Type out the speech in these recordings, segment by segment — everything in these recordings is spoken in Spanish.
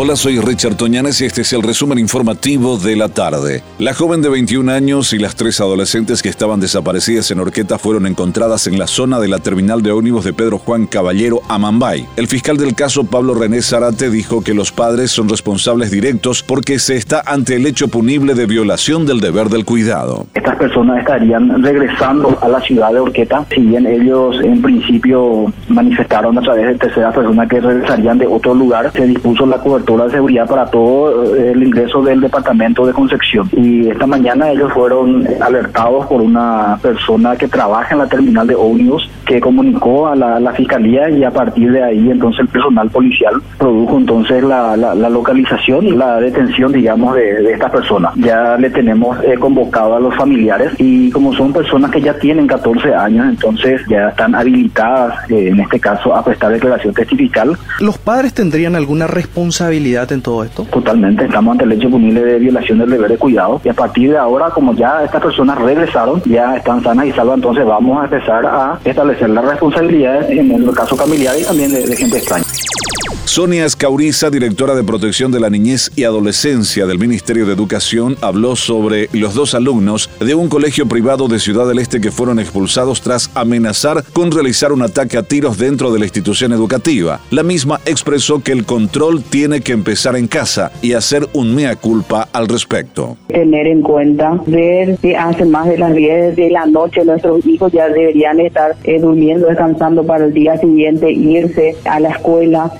Hola, soy Richard Toñanes y este es el resumen informativo de la tarde. La joven de 21 años y las tres adolescentes que estaban desaparecidas en Orqueta fueron encontradas en la zona de la terminal de ómnibus de Pedro Juan Caballero, Amambay. El fiscal del caso, Pablo René Zarate, dijo que los padres son responsables directos porque se está ante el hecho punible de violación del deber del cuidado. Estas personas estarían regresando a la ciudad de Orqueta, si bien ellos en principio manifestaron a través de tercera persona que regresarían de otro lugar, se dispuso la cobertura toda de seguridad para todo eh, el ingreso del departamento de Concepción. Y esta mañana ellos fueron alertados por una persona que trabaja en la terminal de ómnibus que comunicó a la, fiscalía y a partir de ahí entonces el personal policial produjo entonces la, localización y la detención digamos de, esta persona. Ya le tenemos eh, convocado a los familiares y como son personas que ya tienen 14 años entonces ya están habilitadas eh, en este caso a prestar declaración testifical. ¿Los padres tendrían alguna responsabilidad en todo esto? Totalmente, estamos ante el hecho punible de violación del deber de cuidado y a partir de ahora, como ya estas personas regresaron, ya están sanas y salvas, entonces vamos a empezar a establecer las responsabilidades en el caso familiar y también de gente extraña. Sonia Escauriza, directora de Protección de la Niñez y Adolescencia del Ministerio de Educación, habló sobre los dos alumnos de un colegio privado de Ciudad del Este que fueron expulsados tras amenazar con realizar un ataque a tiros dentro de la institución educativa. La misma expresó que el control tiene que empezar en casa y hacer un mea culpa al respecto. Tener en cuenta, ver si hace más de las 10 de la noche nuestros hijos ya deberían estar eh, durmiendo, descansando para el día siguiente, irse a la escuela.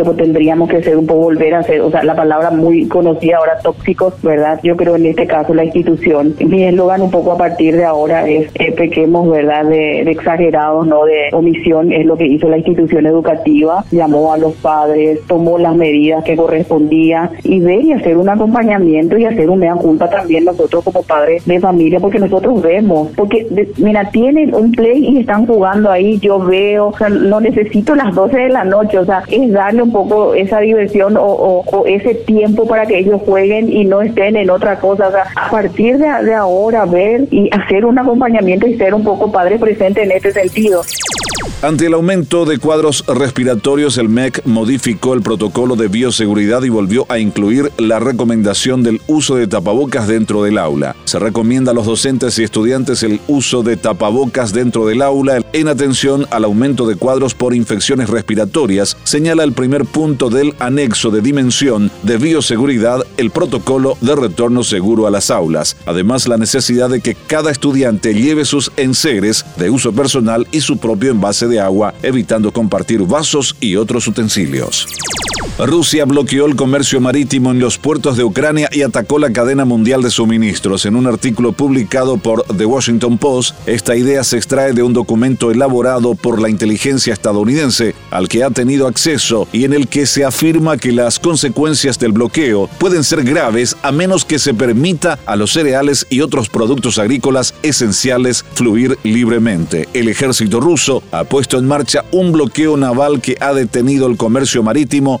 Los pues tendríamos que ser un poco volver a ser, o sea, la palabra muy conocida ahora, tóxicos, ¿verdad? Yo creo en este caso la institución, mi eslogan un poco a partir de ahora es que pequemos, ¿verdad? De, exagerados, ¿no? De omisión, es lo que hizo la institución educativa, llamó a los padres, tomó las medidas que correspondían y ver y hacer un acompañamiento y hacer un mea culpa también nosotros como padres de familia, porque nosotros vemos, porque mira, tienen un play y están jugando ahí, yo veo, o sea, no necesito las 12 de la noche, o sea, es darle un poco esa diversión o, ese tiempo para que ellos jueguen y no estén en otra cosa. O sea, a partir de, de ahora, ver y hacer un acompañamiento y ser un poco padre presente en este sentido. Ante el aumento de cuadros respiratorios, el MEC modificó el protocolo de bioseguridad y volvió a incluir la recomendación del uso de tapabocas dentro del aula. Se recomienda a los docentes y estudiantes el uso de tapabocas dentro del aula en atención al aumento de cuadros por infecciones respiratorias, señala el primer punto del anexo de dimensión de bioseguridad, el protocolo de retorno seguro a las aulas. Además, la necesidad de que cada estudiante lleve sus enseres de uso personal y su propio envase de agua, evitando compartir vasos y otros utensilios. Rusia bloqueó el comercio marítimo en los puertos de Ucrania y atacó la cadena mundial de suministros. En un artículo publicado por The Washington Post, esta idea se extrae de un documento elaborado por la inteligencia estadounidense al que ha tenido acceso y en el que se afirma que las consecuencias del bloqueo pueden ser graves a menos que se permita a los cereales y otros productos agrícolas esenciales fluir libremente. El ejército ruso ha puesto en marcha un bloqueo naval que ha detenido el comercio marítimo